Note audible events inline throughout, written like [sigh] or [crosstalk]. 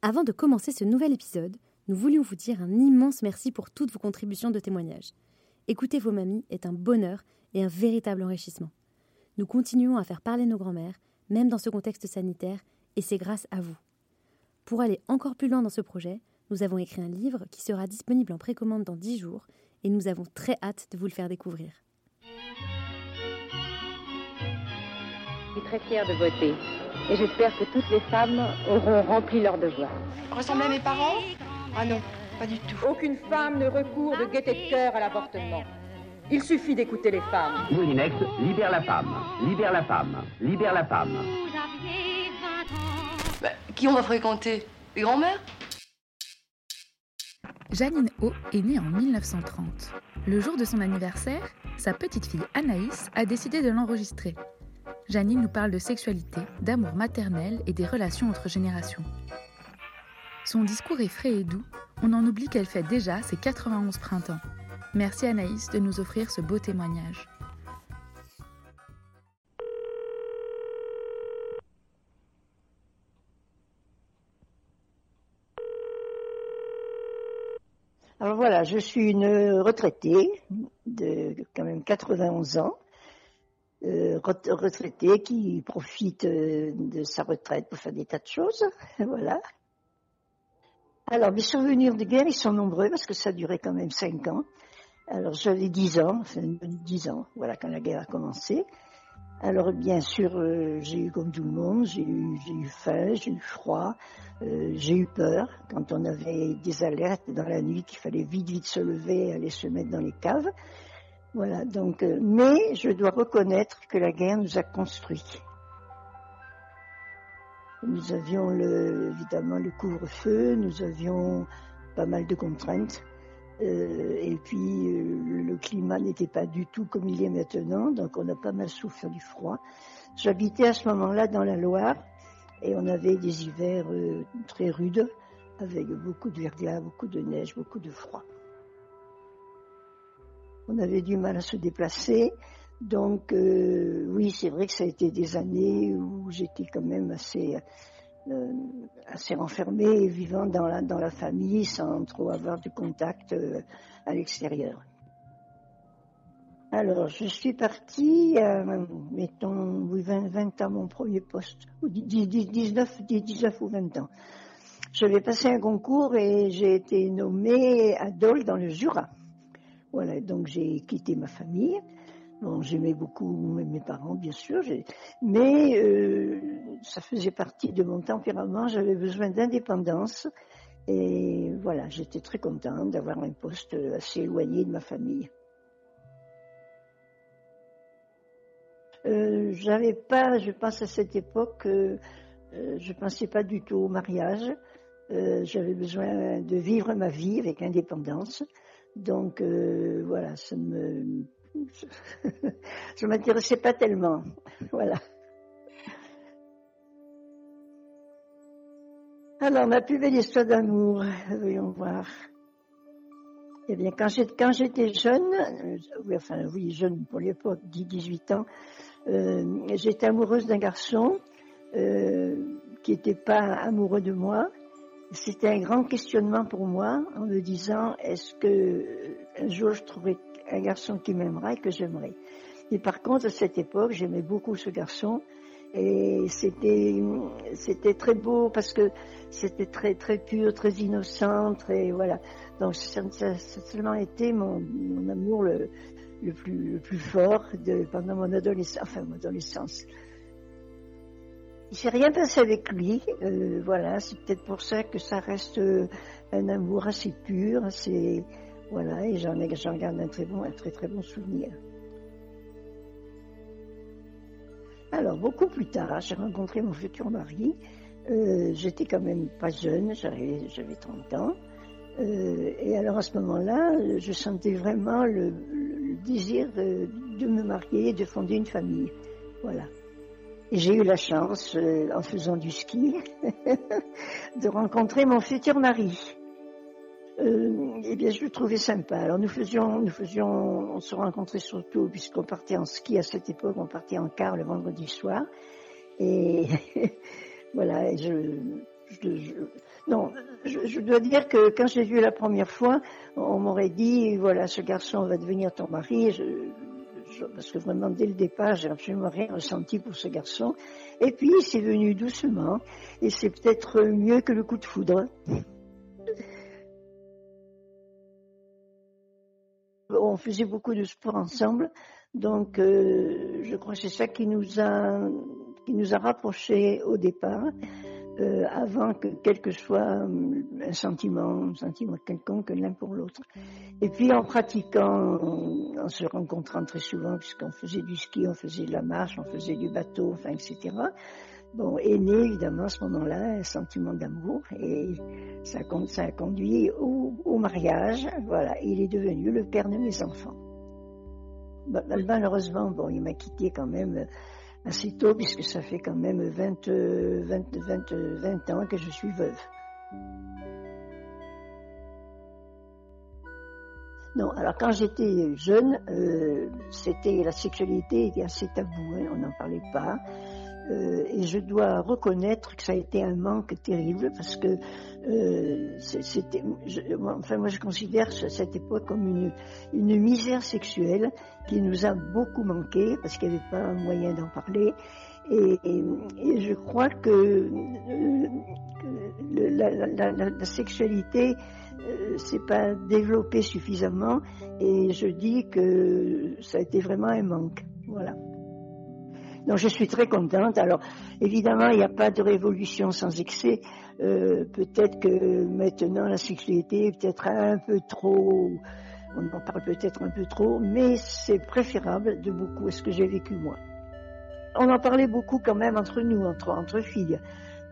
Avant de commencer ce nouvel épisode, nous voulions vous dire un immense merci pour toutes vos contributions de témoignages. Écouter vos mamies est un bonheur et un véritable enrichissement. Nous continuons à faire parler nos grands-mères, même dans ce contexte sanitaire, et c'est grâce à vous. Pour aller encore plus loin dans ce projet, nous avons écrit un livre qui sera disponible en précommande dans 10 jours et nous avons très hâte de vous le faire découvrir. Je suis très fière de voter et j'espère que toutes les femmes auront rempli leur devoir. Ressemblez à mes parents? Ah non, pas du tout. Aucune femme ne recourt de gaieté de cœur à l'avortement. Il suffit d'écouter les femmes. Moulinex, libère la femme, libère la femme, libère la femme. Bah, qui on va fréquenter? Les grands-mères? Janine O est née en 1930. Le jour de son anniversaire, sa petite fille Anaïs a décidé de l'enregistrer. Janine nous parle de sexualité, d'amour maternel et des relations entre générations. Son discours est frais et doux, on en oublie qu'elle fait déjà ses 91 printemps. Merci Anaïs de nous offrir ce beau témoignage. Alors voilà, je suis une retraitée de quand même 91 ans, euh, retraitée qui profite euh, de sa retraite pour faire des tas de choses. [laughs] voilà. Alors, mes souvenirs de guerre, ils sont nombreux parce que ça durait quand même 5 ans. Alors, j'avais 10 ans, enfin 10 ans, voilà, quand la guerre a commencé. Alors bien sûr, euh, j'ai eu comme tout le monde, j'ai eu, eu faim, j'ai eu froid, j'ai eu peur quand on avait des alertes dans la nuit qu'il fallait vite vite se lever et aller se mettre dans les caves. Voilà, donc, euh, mais je dois reconnaître que la guerre nous a construits. Nous avions évidemment le couvre-feu, nous avions pas mal de contraintes. Euh, et puis euh, le climat n'était pas du tout comme il est maintenant, donc on a pas mal souffert du froid. J'habitais à ce moment-là dans la Loire et on avait des hivers très rudes avec beaucoup de verglas, beaucoup de neige, beaucoup de froid. On avait du mal à se déplacer, donc oui, c'est vrai que ça a été des années où j'étais quand même assez euh, assez renfermé et vivant dans la, dans la famille sans trop avoir de contact euh, à l'extérieur. Alors, je suis partie, euh, mettons, 20, 20 ans, mon premier poste, 19, 19 ou 20 ans. J'avais passé un concours et j'ai été nommée à Dole dans le Jura. Voilà, donc j'ai quitté ma famille. J'aimais beaucoup mes parents, bien sûr, mais euh, ça faisait partie de mon tempérament. J'avais besoin d'indépendance et voilà, j'étais très contente d'avoir un poste assez éloigné de ma famille. Euh, j'avais pas, je pense à cette époque, euh, je pensais pas du tout au mariage. Euh, j'avais besoin de vivre ma vie avec indépendance. Donc voilà, ça me [laughs] m'intéressais pas tellement. [laughs] Voilà. Alors, ma plus belle histoire d'amour, voyons voir. Eh bien, quand j'étais jeune, euh, enfin oui, jeune pour l'époque, 10-18 ans, euh, j'étais amoureuse d'un garçon euh, qui n'était pas amoureux de moi. C'était un grand questionnement pour moi en me disant est-ce que un jour je trouverai un garçon qui m'aimera et que j'aimerais. Et par contre, à cette époque, j'aimais beaucoup ce garçon et c'était c'était très beau parce que c'était très très pur, très innocent, très voilà. Donc ça, a seulement été mon, mon amour le, le, plus le plus fort de, pendant mon adolescence, enfin mon adolescence. Il s'est rien passé avec lui, euh, voilà. C'est peut-être pour ça que ça reste un amour assez pur, voilà, et j'en garde un très bon, un très très bon souvenir. Alors, beaucoup plus tard, j'ai rencontré mon futur mari. Euh, j'étais quand même pas jeune, j'avais 30 ans. Euh, et alors à ce moment-là, je sentais vraiment le, désir de me marier de fonder une famille. Voilà. J'ai eu la chance, euh, en faisant du ski, [laughs] de rencontrer mon futur mari. Euh, eh bien, je le trouvais sympa. Alors, nous faisions, nous faisions, on se rencontrait surtout puisqu'on partait en ski à cette époque, on partait en car le vendredi soir. Et [laughs] voilà, je, je, non, je, dois dire que quand j'ai vu la première fois, on m'aurait dit, voilà, ce garçon va devenir ton mari. Je, parce que vraiment dès le départ, j'ai absolument rien ressenti pour ce garçon. Et puis c'est venu doucement, et c'est peut-être mieux que le coup de foudre. [laughs] On faisait beaucoup de sport ensemble, donc euh, je crois que c'est ça qui nous a qui nous a rapprochés au départ. Euh, avant que quel que soit euh, un sentiment, un sentiment quelconque l'un pour l'autre. Et puis en pratiquant, en, se rencontrant très souvent, puisqu'on faisait du ski, on faisait de la marche, on faisait du bateau, enfin etc. Bon, est né évidemment à ce moment-là un sentiment d'amour et ça, ça a conduit au, au, mariage. Voilà, il est devenu le père de mes enfants. Malheureusement, bon, il m'a quitté quand même assez tôt, puisque ça fait quand même 20, 20, 20, 20 ans que je suis veuve. Non, alors quand j'étais jeune, euh, c'était la sexualité était assez tabou, hein, on n'en parlait pas. Euh, et je dois reconnaître que ça a été un manque terrible parce que euh, c'était, enfin moi je considère cette époque comme une, une misère sexuelle qui nous a beaucoup manqué parce qu'il n'y avait pas un moyen d'en parler. Et, je crois que, euh, la, la, la, la, sexualité s'est pas développée suffisamment et je dis que ça a été vraiment un manque. Voilà. Donc je suis très contente. Alors évidemment, il n'y a pas de révolution sans excès. Euh, peut-être que maintenant la sexualité est peut-être un peu trop, on en parle peut-être un peu trop, mais c'est préférable de beaucoup à ce que j'ai vécu moi. On en parlait beaucoup quand même entre nous, entre, filles.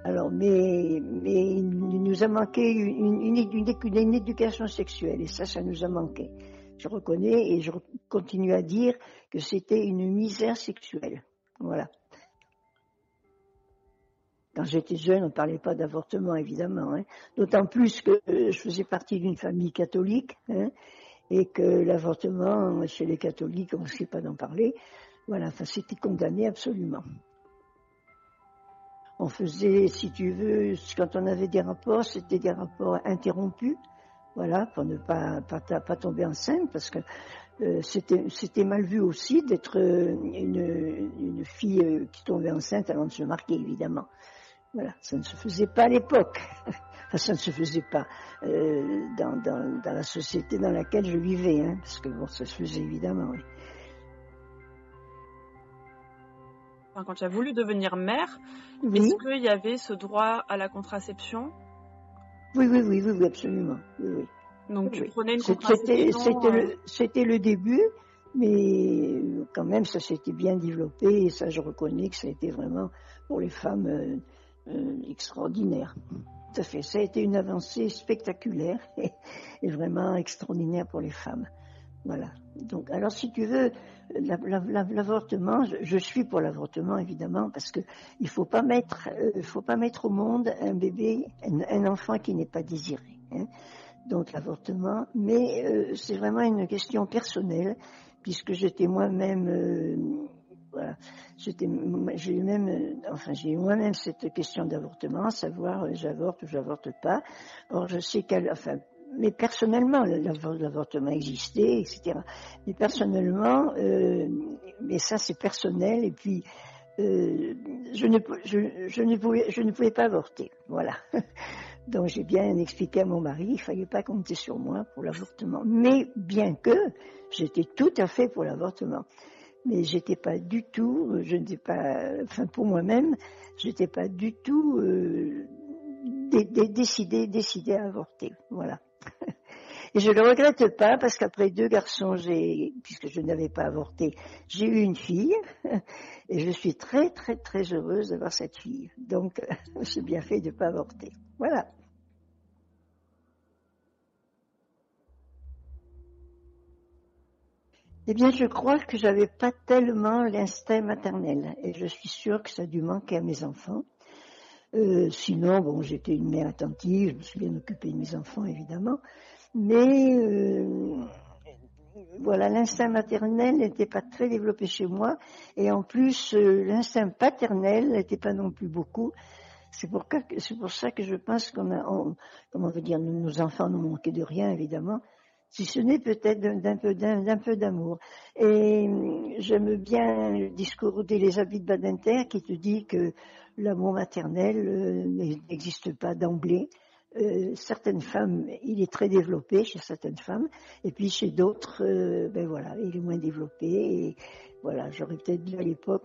Alors, mais, mais il nous a manqué une, une, une, éducation sexuelle, et ça, ça nous a manqué. Je reconnais et je continue à dire que c'était une misère sexuelle. Voilà. Quand j'étais jeune, on ne parlait pas d'avortement, évidemment. Hein. D'autant plus que je faisais partie d'une famille catholique hein, et que l'avortement, chez les catholiques, on ne sait pas d'en parler. Voilà, enfin, c'était condamné absolument. On faisait, si tu veux, quand on avait des rapports, c'était des rapports interrompus, voilà, pour ne pas, pas, pas tomber enceinte, parce que euh, c'était mal vu aussi d'être euh, une, une, fille euh, qui tombait enceinte avant de se marier, évidemment. Voilà, ça ne se faisait pas à l'époque. [laughs] enfin, ça ne se faisait pas euh, dans, dans, dans, la société dans laquelle je vivais, hein, parce que bon, ça se faisait évidemment. Oui. Enfin, quand tu as voulu devenir mère, oui. est-ce qu'il y avait ce droit à la contraception? Oui, oui, oui, oui, oui, absolument. Oui, oui. Donc tu prenais une C'était le, c'était le début, mais quand même ça s'était bien développé et ça je reconnais que ça a été vraiment pour les femmes euh, euh, extraordinaire. Tout à fait, ça a été une avancée spectaculaire et, [laughs] et vraiment extraordinaire pour les femmes. Voilà. Donc, alors si tu veux, l'avortement, je, je, suis pour l'avortement évidemment parce que il faut pas mettre, euh, faut pas mettre au monde un bébé, un, un enfant qui n'est pas désiré. Hein donc l'avortement, mais euh, c'est vraiment une question personnelle puisque j'étais moi-même, euh, voilà, j'ai eu même, euh, enfin j'ai eu moi-même cette question d'avortement, savoir euh, j'avorte ou j'avorte pas. Or je sais qu'elle, enfin, mais personnellement l'avortement existait, etc. Mais personnellement, euh, mais ça c'est personnel et puis je ne, je, ne pouvais, je ne pouvais pas avorter, voilà. [laughs] Donc j'ai bien expliqué à mon mari, il fallait pas compter sur moi pour l'avortement. Mais bien que j'étais tout à fait pour l'avortement, mais j'étais pas du tout, je n'étais pas, enfin pour moi-même, j'étais pas du tout euh, décidé, décidé à avorter. Voilà. [laughs] Et je le regrette pas parce qu'après deux garçons, j'ai, puisque je n'avais pas avorté, j'ai eu une fille [laughs] et je suis très très très heureuse d'avoir cette fille. Donc [laughs] j'ai bien fait de ne pas avorter. Voilà. Eh bien, je crois que j'avais pas tellement l'instinct maternel, et je suis sûre que ça a dû manquer à mes enfants. Euh, sinon, bon, j'étais une mère attentive, je me suis bien occupée de mes enfants, évidemment, mais euh, voilà, l'instinct maternel n'était pas très développé chez moi, et en plus, euh, l'instinct paternel n'était pas non plus beaucoup. C'est pour, ça que je pense qu'on a, comment on veut dire, nos enfants n'ont manqué de rien, évidemment, si ce n'est peut-être d'un peu d'amour. Et j'aime bien le discours d'Elisabeth Badinter qui te dit que l'amour maternel euh, n'existe pas d'emblée. Euh, certaines femmes, il est très développé chez certaines femmes, et puis chez d'autres, euh, ben voilà, il est moins développé. Et voilà, j'aurais peut-être dû à l'époque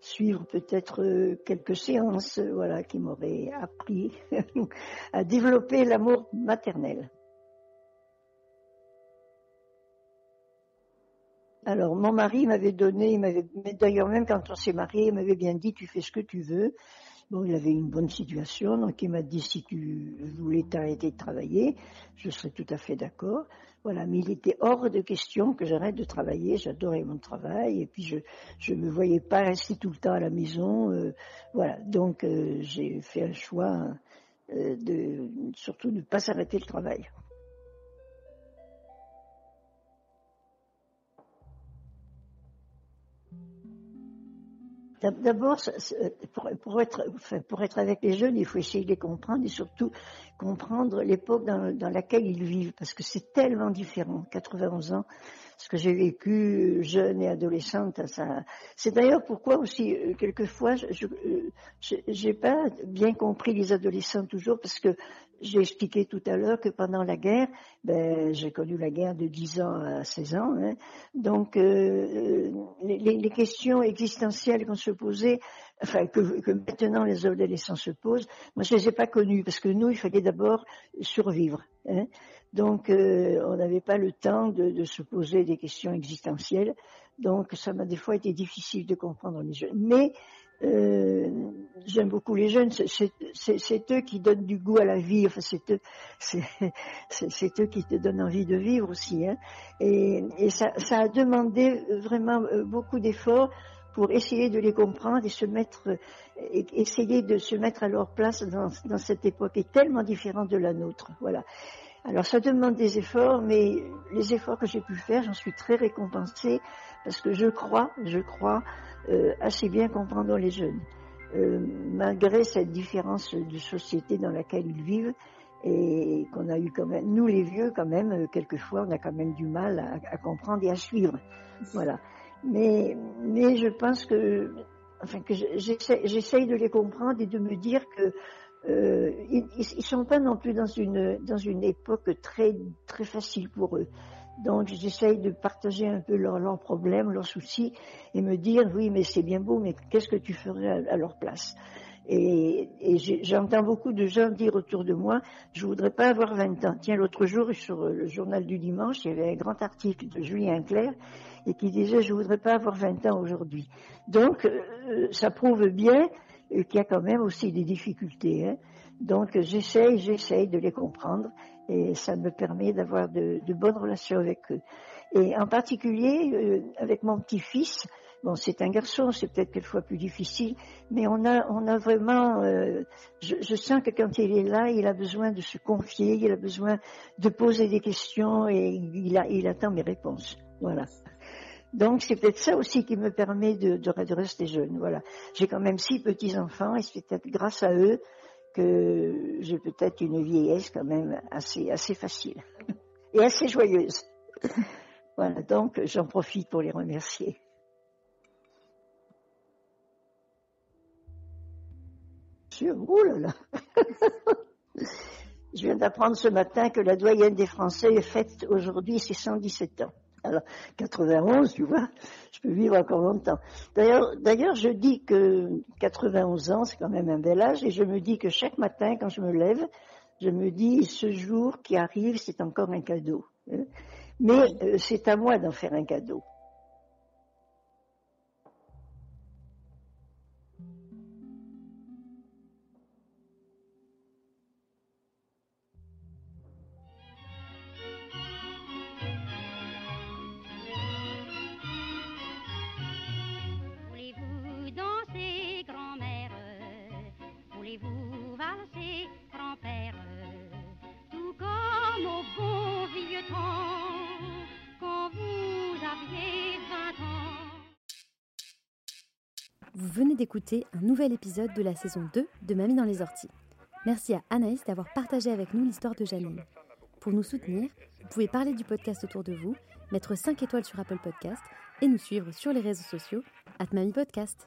suivre peut-être quelques séances, voilà, qui m'auraient appris [laughs] à développer l'amour maternel. Alors, mon mari m'avait donné, il m'avait, d'ailleurs même quand on s'est marié, il m'avait bien dit, tu fais ce que tu veux. Bon, il avait une bonne situation, donc il m'a dit, si tu voulais t'arrêter de travailler, je serais tout à fait d'accord. Voilà, mais il était hors de question que j'arrête de travailler, j'adorais mon travail, et puis je je me voyais pas rester tout le temps à la maison. Euh, voilà, donc euh, j'ai fait un choix euh, de surtout ne pas s'arrêter le travail. D'abord, pour, être, avec les jeunes, il faut essayer de les comprendre et surtout comprendre l'époque dans, dans, laquelle ils vivent, parce que c'est tellement différent. 91 ans, ce que j'ai vécu jeune et adolescente, ça. C'est d'ailleurs pourquoi aussi euh, quelquefois, je n'ai euh, pas bien compris les adolescents toujours, parce que j'ai expliqué tout à l'heure que pendant la guerre, ben, j'ai connu la guerre de 10 ans à 16 ans, hein. donc euh, les, les, questions existentielles qu'on se posait, enfin que, que, maintenant les adolescents se posent, moi je les ai pas connues parce que nous il fallait d'abord survivre, hein. Donc euh, on n'avait pas le temps de, se poser des questions existentielles, donc ça m'a des fois été difficile de comprendre les jeunes, mais euh, j'aime beaucoup les jeunes, c'est eux qui donnent du goût à la vie, enfin c'est eux, [laughs] qui te donnent envie de vivre aussi. Hein. Et, ça, ça, a demandé vraiment euh, beaucoup d'efforts pour essayer de les comprendre et se mettre, essayer de se mettre à leur place dans, dans cette époque est tellement différente de la nôtre. Voilà. Alors ça demande des efforts, mais les efforts que j'ai pu faire, j'en suis très récompensée parce que je crois, je crois euh, assez bien comprendre les jeunes. Euh, malgré cette différence de société dans laquelle ils vivent et qu'on a eu quand même, nous les vieux quand même, euh, quelquefois on a quand même du mal à, comprendre et à suivre. Voilà. Mais, mais je pense que, enfin que j'essaye de les comprendre et de me dire que euh, ils, ils sont pas non plus dans une dans une époque très très facile pour eux. Donc j'essaye de partager un peu leurs problèmes, leurs soucis, et me dire oui mais c'est bien beau, mais qu'est-ce que tu ferais à, leur place? Et, et j'entends beaucoup de gens dire autour de moi, je voudrais pas avoir 20 ans. Tiens, l'autre jour sur le journal du dimanche, il y avait un grand article de Julien Clerc et qui disait je voudrais pas avoir 20 ans aujourd'hui. Donc euh, ça prouve bien qu'il y a quand même aussi des difficultés. Hein. Donc j'essaye, j'essaye de les comprendre et ça me permet d'avoir de, bonnes relations avec eux. Et en particulier euh, avec mon petit-fils, bon c'est un garçon, c'est peut-être quelquefois plus difficile, mais on a on a vraiment, euh, je, sens que quand il est là, il a besoin de se confier, il a besoin de poser des questions et il attend mes réponses. Voilà. Donc c'est peut-être ça aussi qui me permet de, de, de rester. Voilà. J'ai quand même six petits enfants et c'est peut-être grâce à eux que j'ai peut-être une vieillesse quand même assez, assez facile [laughs] et assez joyeuse. [laughs] voilà, donc j'en profite pour les remercier. Oh là là [laughs] Je viens d'apprendre ce matin que la doyenne des Français est faite aujourd'hui ses 117 ans. Alors, 91, tu vois, je peux vivre encore longtemps. D'ailleurs, d'ailleurs, je dis que 91 ans, c'est quand même un bel âge, et je me dis que chaque matin, quand je me lève, je me dis, ce jour qui arrive, c'est encore un cadeau. Hein. Mais euh, c'est à moi d'en faire un cadeau. Vous venez d'écouter un nouvel épisode de la saison 2 de Mamie dans les orties. Merci à Anaïs d'avoir partagé avec nous l'histoire de Janine. Pour nous soutenir, vous pouvez parler du podcast autour de vous, mettre 5 étoiles sur Apple Podcast et nous suivre sur les réseaux sociaux at Mamie Podcast.